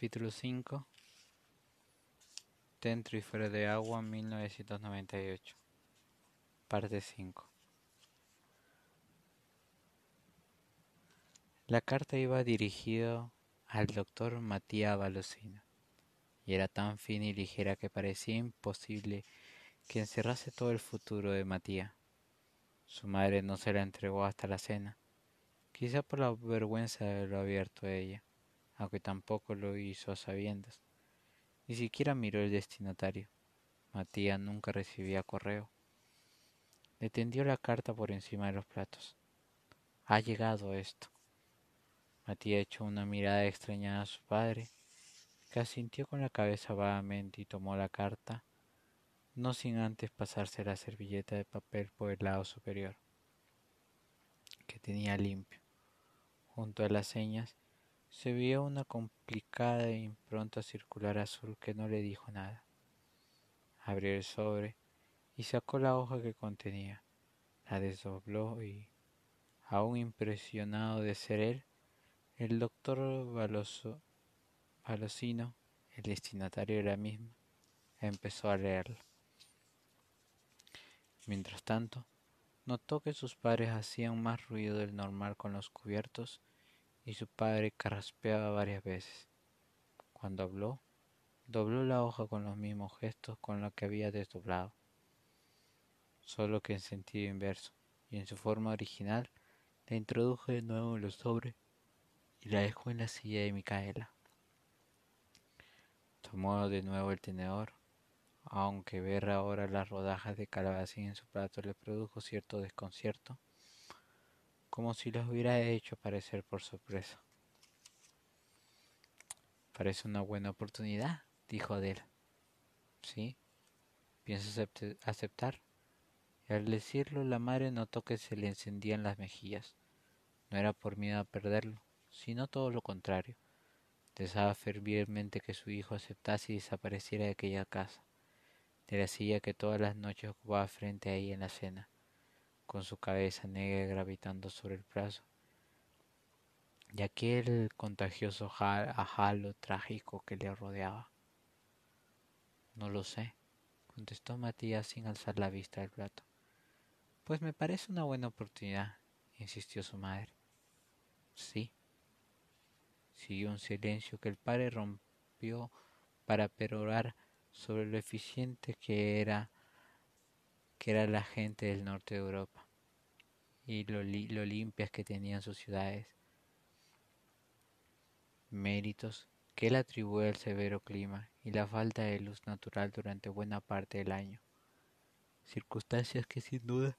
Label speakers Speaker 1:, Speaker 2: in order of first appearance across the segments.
Speaker 1: Capítulo 5 Dentro y fuera de agua 1998 Parte 5 La carta iba dirigida al doctor Matías Balocino y era tan fina y ligera que parecía imposible que encerrase todo el futuro de Matías. Su madre no se la entregó hasta la cena, quizá por la vergüenza de lo abierto a ella aunque tampoco lo hizo a sabiendas. Ni siquiera miró el destinatario. Matías nunca recibía correo. Le tendió la carta por encima de los platos. Ha llegado esto. Matías echó una mirada extrañada a su padre, que asintió con la cabeza vagamente y tomó la carta, no sin antes pasarse la servilleta de papel por el lado superior, que tenía limpio. Junto a las señas se vio una complicada e impronta circular azul que no le dijo nada. Abrió el sobre y sacó la hoja que contenía. La desdobló y, aún impresionado de ser él, el doctor Balosino, el destinatario de la misma, empezó a leerla. Mientras tanto, notó que sus padres hacían más ruido del normal con los cubiertos y su padre carraspeaba varias veces. Cuando habló, dobló la hoja con los mismos gestos con los que había desdoblado, solo que en sentido inverso, y en su forma original la introdujo de nuevo en los sobres y la dejó en la silla de Micaela. Tomó de nuevo el tenedor, aunque ver ahora las rodajas de calabacín en su plato le produjo cierto desconcierto como si los hubiera hecho aparecer por sorpresa. Parece una buena oportunidad, dijo Adela. ¿Sí? ¿Piensas aceptar? Y al decirlo, la madre notó que se le encendían las mejillas. No era por miedo a perderlo, sino todo lo contrario. Deseaba fervientemente que su hijo aceptase y desapareciera de aquella casa, de la silla que todas las noches ocupaba frente a ella en la cena con su cabeza negra gravitando sobre el brazo, y aquel contagioso halo trágico que le rodeaba. No lo sé, contestó Matías sin alzar la vista del plato. Pues me parece una buena oportunidad, insistió su madre. Sí. Siguió un silencio que el padre rompió para perorar sobre lo eficiente que era que era la gente del norte de Europa y lo, limpias que tenían sus ciudades. Méritos que él atribuye al severo clima y la falta de luz natural durante buena parte del año. Circunstancias que sin duda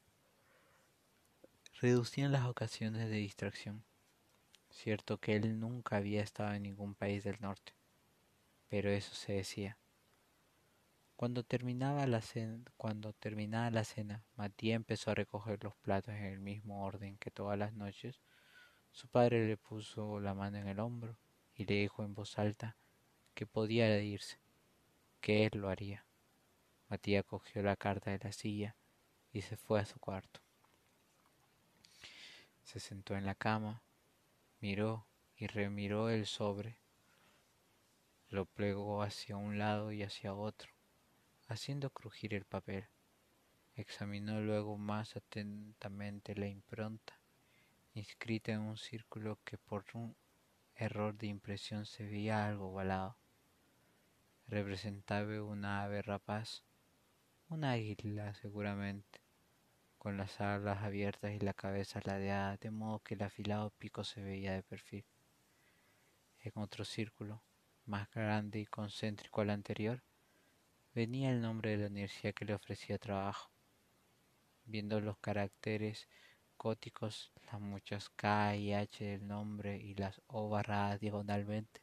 Speaker 1: reducían las ocasiones de distracción. Cierto que él nunca había estado en ningún país del norte, pero eso se decía. Cuando terminaba la cena, cuando terminaba la cena, Matías empezó a recoger los platos en el mismo orden que todas las noches. Su padre le puso la mano en el hombro y le dijo en voz alta que podía irse, que él lo haría. Matías cogió la carta de la silla y se fue a su cuarto. Se sentó en la cama, miró y remiró el sobre, lo plegó hacia un lado y hacia otro haciendo crujir el papel. Examinó luego más atentamente la impronta, inscrita en un círculo que por un error de impresión se veía algo ovalado. Representaba una ave rapaz, una águila seguramente, con las alas abiertas y la cabeza ladeada, de modo que el afilado pico se veía de perfil. En otro círculo, más grande y concéntrico al anterior, venía el nombre de la universidad que le ofrecía trabajo. Viendo los caracteres góticos, las muchas K y H del nombre y las O barradas diagonalmente,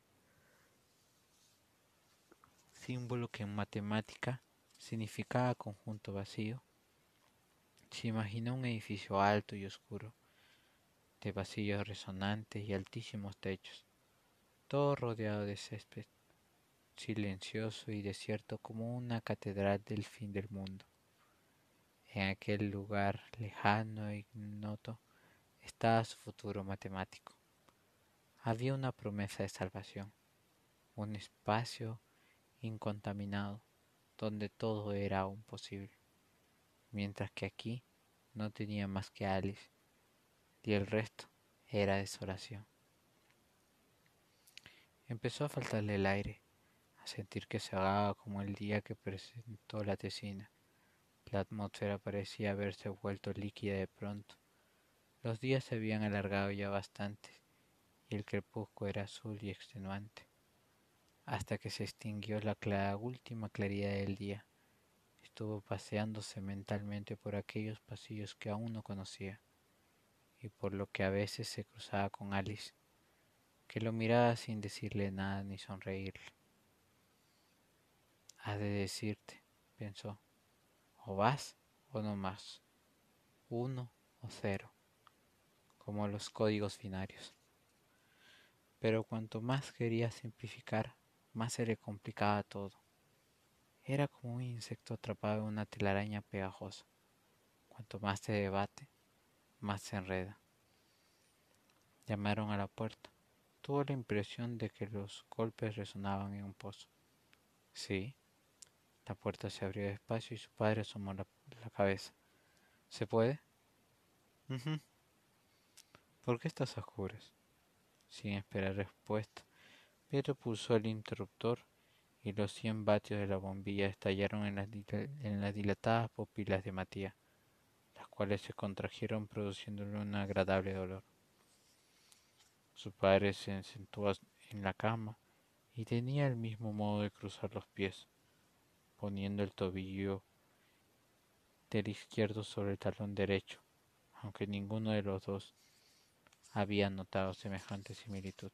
Speaker 1: símbolo que en matemática significaba conjunto vacío, se imaginó un edificio alto y oscuro, de pasillos resonantes y altísimos techos, todo rodeado de césped silencioso y desierto como una catedral del fin del mundo. En aquel lugar lejano e ignoto estaba su futuro matemático. Había una promesa de salvación, un espacio incontaminado, donde todo era aún posible, mientras que aquí no tenía más que Alice, y el resto era desolación. Empezó a faltarle el aire, sentir que se ahogaba como el día que presentó la tesina. La atmósfera parecía haberse vuelto líquida de pronto. Los días se habían alargado ya bastante y el crepúsculo era azul y extenuante, hasta que se extinguió la última claridad del día. Estuvo paseándose mentalmente por aquellos pasillos que aún no conocía, y por lo que a veces se cruzaba con Alice, que lo miraba sin decirle nada ni sonreírle. Ha de decirte, pensó, o vas o no más, uno o cero, como los códigos binarios. Pero cuanto más quería simplificar, más se le complicaba todo. Era como un insecto atrapado en una telaraña pegajosa. Cuanto más se debate, más se enreda. Llamaron a la puerta. Tuvo la impresión de que los golpes resonaban en un pozo. Sí. La puerta se abrió despacio y su padre asomó la, cabeza. ¿Se puede? ¿Por qué estás a oscuras? Sin esperar respuesta, Pedro pulsó el interruptor y los cien vatios de la bombilla estallaron en las, en las dilatadas pupilas de Matías, las cuales se contrajeron produciéndole un agradable dolor. Su padre se sentó en la cama y tenía el mismo modo de cruzar los pies, poniendo el tobillo del izquierdo sobre el talón derecho, aunque ninguno de los dos había notado semejante similitud.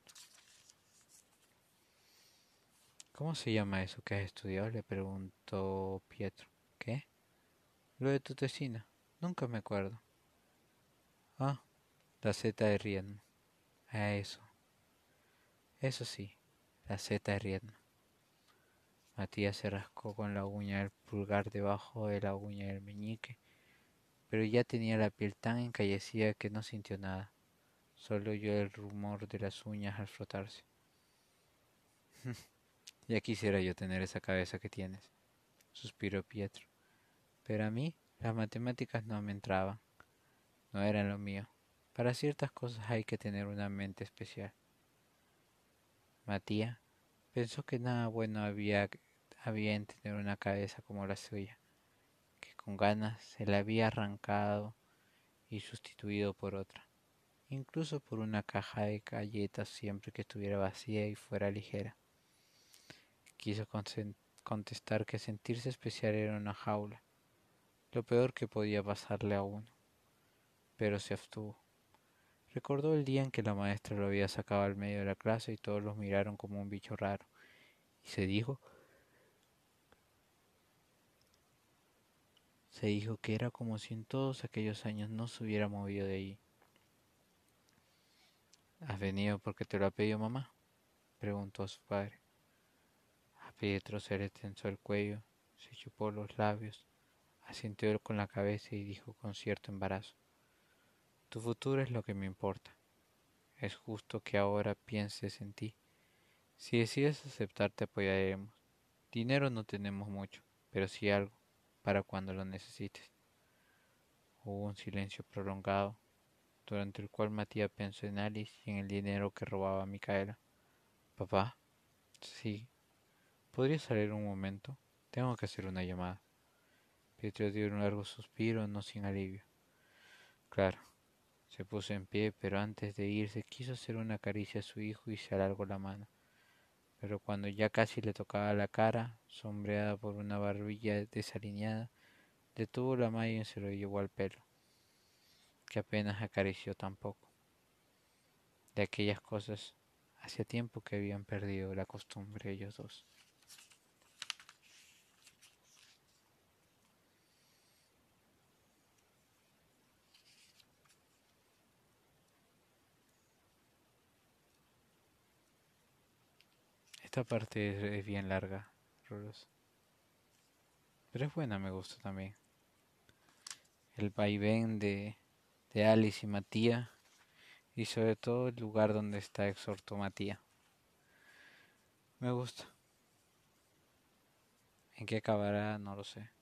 Speaker 1: ¿Cómo se llama eso que has estudiado? le preguntó Pietro. ¿Qué? Lo de tu tesina. Nunca me acuerdo. Ah, la Z de Riedma. Eso. Eso sí, la Z de Riedma. Matías se rascó con la uña del pulgar debajo de la uña del meñique, pero ya tenía la piel tan encallecida que no sintió nada. Solo oyó el rumor de las uñas al frotarse. ya quisiera yo tener esa cabeza que tienes, suspiró Pietro. Pero a mí las matemáticas no me entraban, no eran lo mío. Para ciertas cosas hay que tener una mente especial. Matías pensó que nada bueno había, había en tener una cabeza como la suya, que con ganas se la había arrancado y sustituido por otra incluso por una caja de galletas siempre que estuviera vacía y fuera ligera. Quiso contestar que sentirse especial era una jaula, lo peor que podía pasarle a uno, pero se abstuvo. Recordó el día en que la maestra lo había sacado al medio de la clase y todos los miraron como un bicho raro, y se dijo dijo que era como si en todos aquellos años no se hubiera movido de allí. ¿Has venido porque te lo ha pedido mamá? preguntó a su padre. A Pietro se le tensó el cuello, se chupó los labios, asintió con la cabeza y dijo con cierto embarazo Tu futuro es lo que me importa. Es justo que ahora pienses en ti. Si decides aceptar te apoyaremos. Dinero no tenemos mucho, pero sí algo, para cuando lo necesites. Hubo un silencio prolongado durante el cual Matías pensó en Alice y en el dinero que robaba a Micaela. ¿Papá? Sí. ¿Podría salir un momento? Tengo que hacer una llamada. Pietro dio un largo suspiro, no sin alivio. Claro. Se puso en pie, pero antes de irse quiso hacer una caricia a su hijo y se alargó la mano. Pero cuando ya casi le tocaba la cara, sombreada por una barbilla desalineada, detuvo la mano y se lo llevó al pelo que apenas acarició tampoco. De aquellas cosas hacía tiempo que habían perdido la costumbre ellos dos. Esta parte es bien larga. Pero es buena, me gusta también. El vaivén de de Alice y Matías, y sobre todo el lugar donde está exhorto Matías. Me gusta. ¿En qué acabará? No lo sé.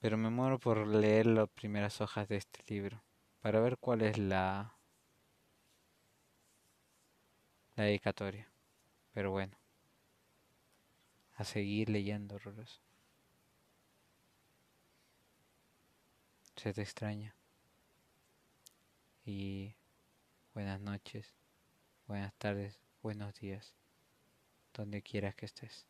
Speaker 1: Pero me muero por leer las primeras hojas de este libro, para ver cuál es la, la dedicatoria. Pero bueno, a seguir leyendo, Rolos. Se te extraña. Y buenas noches, buenas tardes, buenos días, donde quieras que estés.